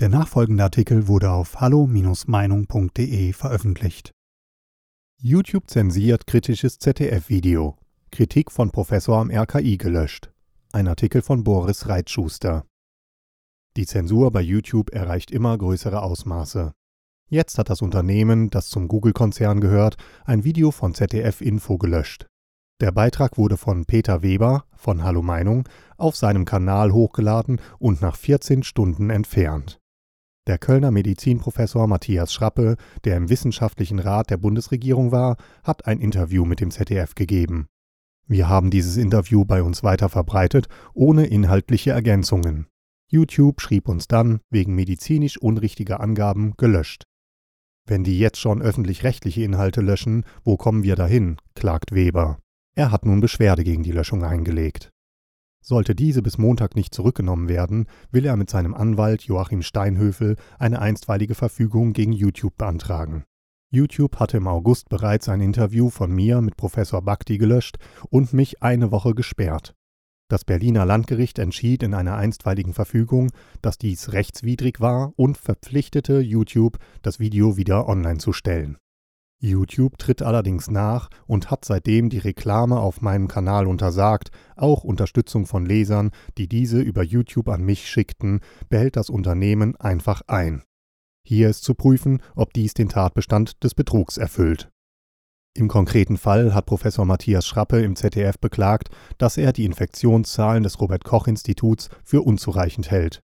Der nachfolgende Artikel wurde auf hallo-meinung.de veröffentlicht. YouTube zensiert kritisches ZDF-Video. Kritik von Professor am RKI gelöscht. Ein Artikel von Boris Reitschuster. Die Zensur bei YouTube erreicht immer größere Ausmaße. Jetzt hat das Unternehmen, das zum Google-Konzern gehört, ein Video von ZDF Info gelöscht. Der Beitrag wurde von Peter Weber von Hallo Meinung auf seinem Kanal hochgeladen und nach 14 Stunden entfernt. Der Kölner Medizinprofessor Matthias Schrappe, der im Wissenschaftlichen Rat der Bundesregierung war, hat ein Interview mit dem ZDF gegeben. Wir haben dieses Interview bei uns weiter verbreitet, ohne inhaltliche Ergänzungen. YouTube schrieb uns dann, wegen medizinisch unrichtiger Angaben, gelöscht. Wenn die jetzt schon öffentlich-rechtliche Inhalte löschen, wo kommen wir dahin? klagt Weber. Er hat nun Beschwerde gegen die Löschung eingelegt. Sollte diese bis Montag nicht zurückgenommen werden, will er mit seinem Anwalt Joachim Steinhöfel eine einstweilige Verfügung gegen YouTube beantragen. YouTube hatte im August bereits ein Interview von mir mit Professor Bakti gelöscht und mich eine Woche gesperrt. Das Berliner Landgericht entschied in einer einstweiligen Verfügung, dass dies rechtswidrig war und verpflichtete YouTube, das Video wieder online zu stellen. YouTube tritt allerdings nach und hat seitdem die Reklame auf meinem Kanal untersagt, auch Unterstützung von Lesern, die diese über YouTube an mich schickten, behält das Unternehmen einfach ein. Hier ist zu prüfen, ob dies den Tatbestand des Betrugs erfüllt. Im konkreten Fall hat Professor Matthias Schrappe im ZDF beklagt, dass er die Infektionszahlen des Robert Koch Instituts für unzureichend hält.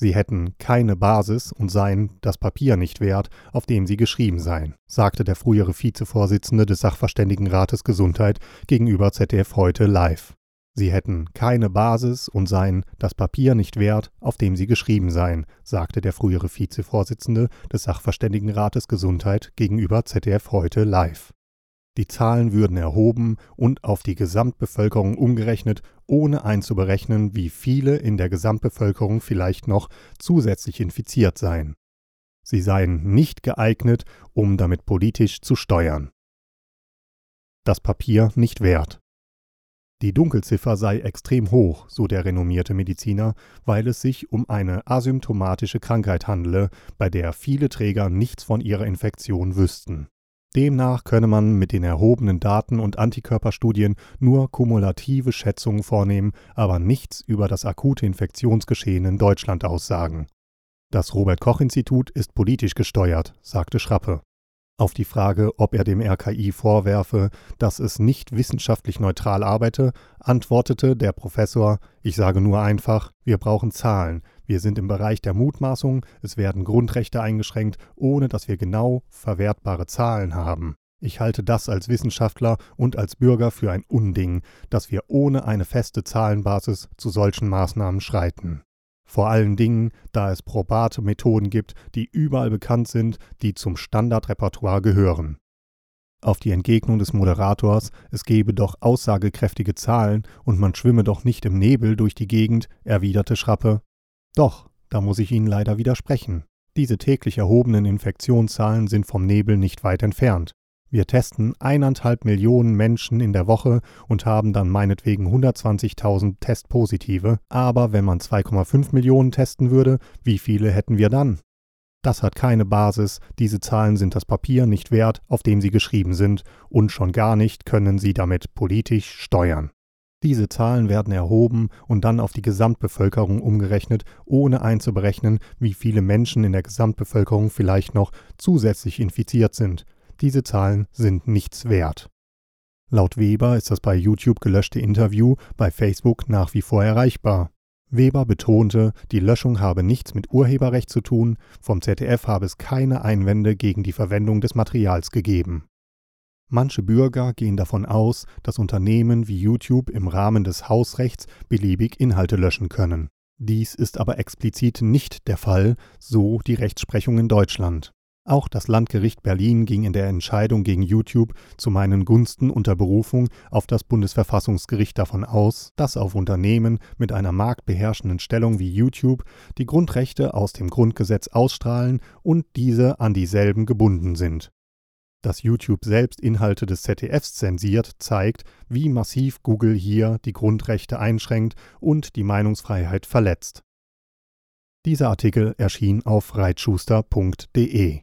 Sie hätten keine Basis und seien das Papier nicht wert, auf dem sie geschrieben seien, sagte der frühere Vizevorsitzende des Sachverständigenrates Gesundheit gegenüber ZDF heute live. Sie hätten keine Basis und seien das Papier nicht wert, auf dem sie geschrieben seien, sagte der frühere Vizevorsitzende des Sachverständigenrates Gesundheit gegenüber ZDF heute live. Die Zahlen würden erhoben und auf die Gesamtbevölkerung umgerechnet, ohne einzuberechnen, wie viele in der Gesamtbevölkerung vielleicht noch zusätzlich infiziert seien. Sie seien nicht geeignet, um damit politisch zu steuern. Das Papier nicht wert. Die Dunkelziffer sei extrem hoch, so der renommierte Mediziner, weil es sich um eine asymptomatische Krankheit handele, bei der viele Träger nichts von ihrer Infektion wüssten. Demnach könne man mit den erhobenen Daten und Antikörperstudien nur kumulative Schätzungen vornehmen, aber nichts über das akute Infektionsgeschehen in Deutschland aussagen. Das Robert Koch Institut ist politisch gesteuert, sagte Schrappe. Auf die Frage, ob er dem RKI vorwerfe, dass es nicht wissenschaftlich neutral arbeite, antwortete der Professor, ich sage nur einfach, wir brauchen Zahlen, wir sind im Bereich der Mutmaßung, es werden Grundrechte eingeschränkt, ohne dass wir genau verwertbare Zahlen haben. Ich halte das als Wissenschaftler und als Bürger für ein Unding, dass wir ohne eine feste Zahlenbasis zu solchen Maßnahmen schreiten. Vor allen Dingen, da es probate Methoden gibt, die überall bekannt sind, die zum Standardrepertoire gehören. Auf die Entgegnung des Moderators, es gebe doch aussagekräftige Zahlen und man schwimme doch nicht im Nebel durch die Gegend, erwiderte Schrappe. Doch, da muss ich Ihnen leider widersprechen. Diese täglich erhobenen Infektionszahlen sind vom Nebel nicht weit entfernt. Wir testen eineinhalb Millionen Menschen in der Woche und haben dann meinetwegen 120.000 Testpositive, aber wenn man 2,5 Millionen testen würde, wie viele hätten wir dann? Das hat keine Basis, diese Zahlen sind das Papier nicht wert, auf dem sie geschrieben sind, und schon gar nicht können sie damit politisch steuern. Diese Zahlen werden erhoben und dann auf die Gesamtbevölkerung umgerechnet, ohne einzuberechnen, wie viele Menschen in der Gesamtbevölkerung vielleicht noch zusätzlich infiziert sind, diese Zahlen sind nichts wert. Laut Weber ist das bei YouTube gelöschte Interview bei Facebook nach wie vor erreichbar. Weber betonte, die Löschung habe nichts mit Urheberrecht zu tun, vom ZDF habe es keine Einwände gegen die Verwendung des Materials gegeben. Manche Bürger gehen davon aus, dass Unternehmen wie YouTube im Rahmen des Hausrechts beliebig Inhalte löschen können. Dies ist aber explizit nicht der Fall, so die Rechtsprechung in Deutschland. Auch das Landgericht Berlin ging in der Entscheidung gegen YouTube zu meinen Gunsten unter Berufung auf das Bundesverfassungsgericht davon aus, dass auf Unternehmen mit einer marktbeherrschenden Stellung wie YouTube die Grundrechte aus dem Grundgesetz ausstrahlen und diese an dieselben gebunden sind. Dass YouTube selbst Inhalte des ZDFs zensiert, zeigt, wie massiv Google hier die Grundrechte einschränkt und die Meinungsfreiheit verletzt. Dieser Artikel erschien auf reitschuster.de.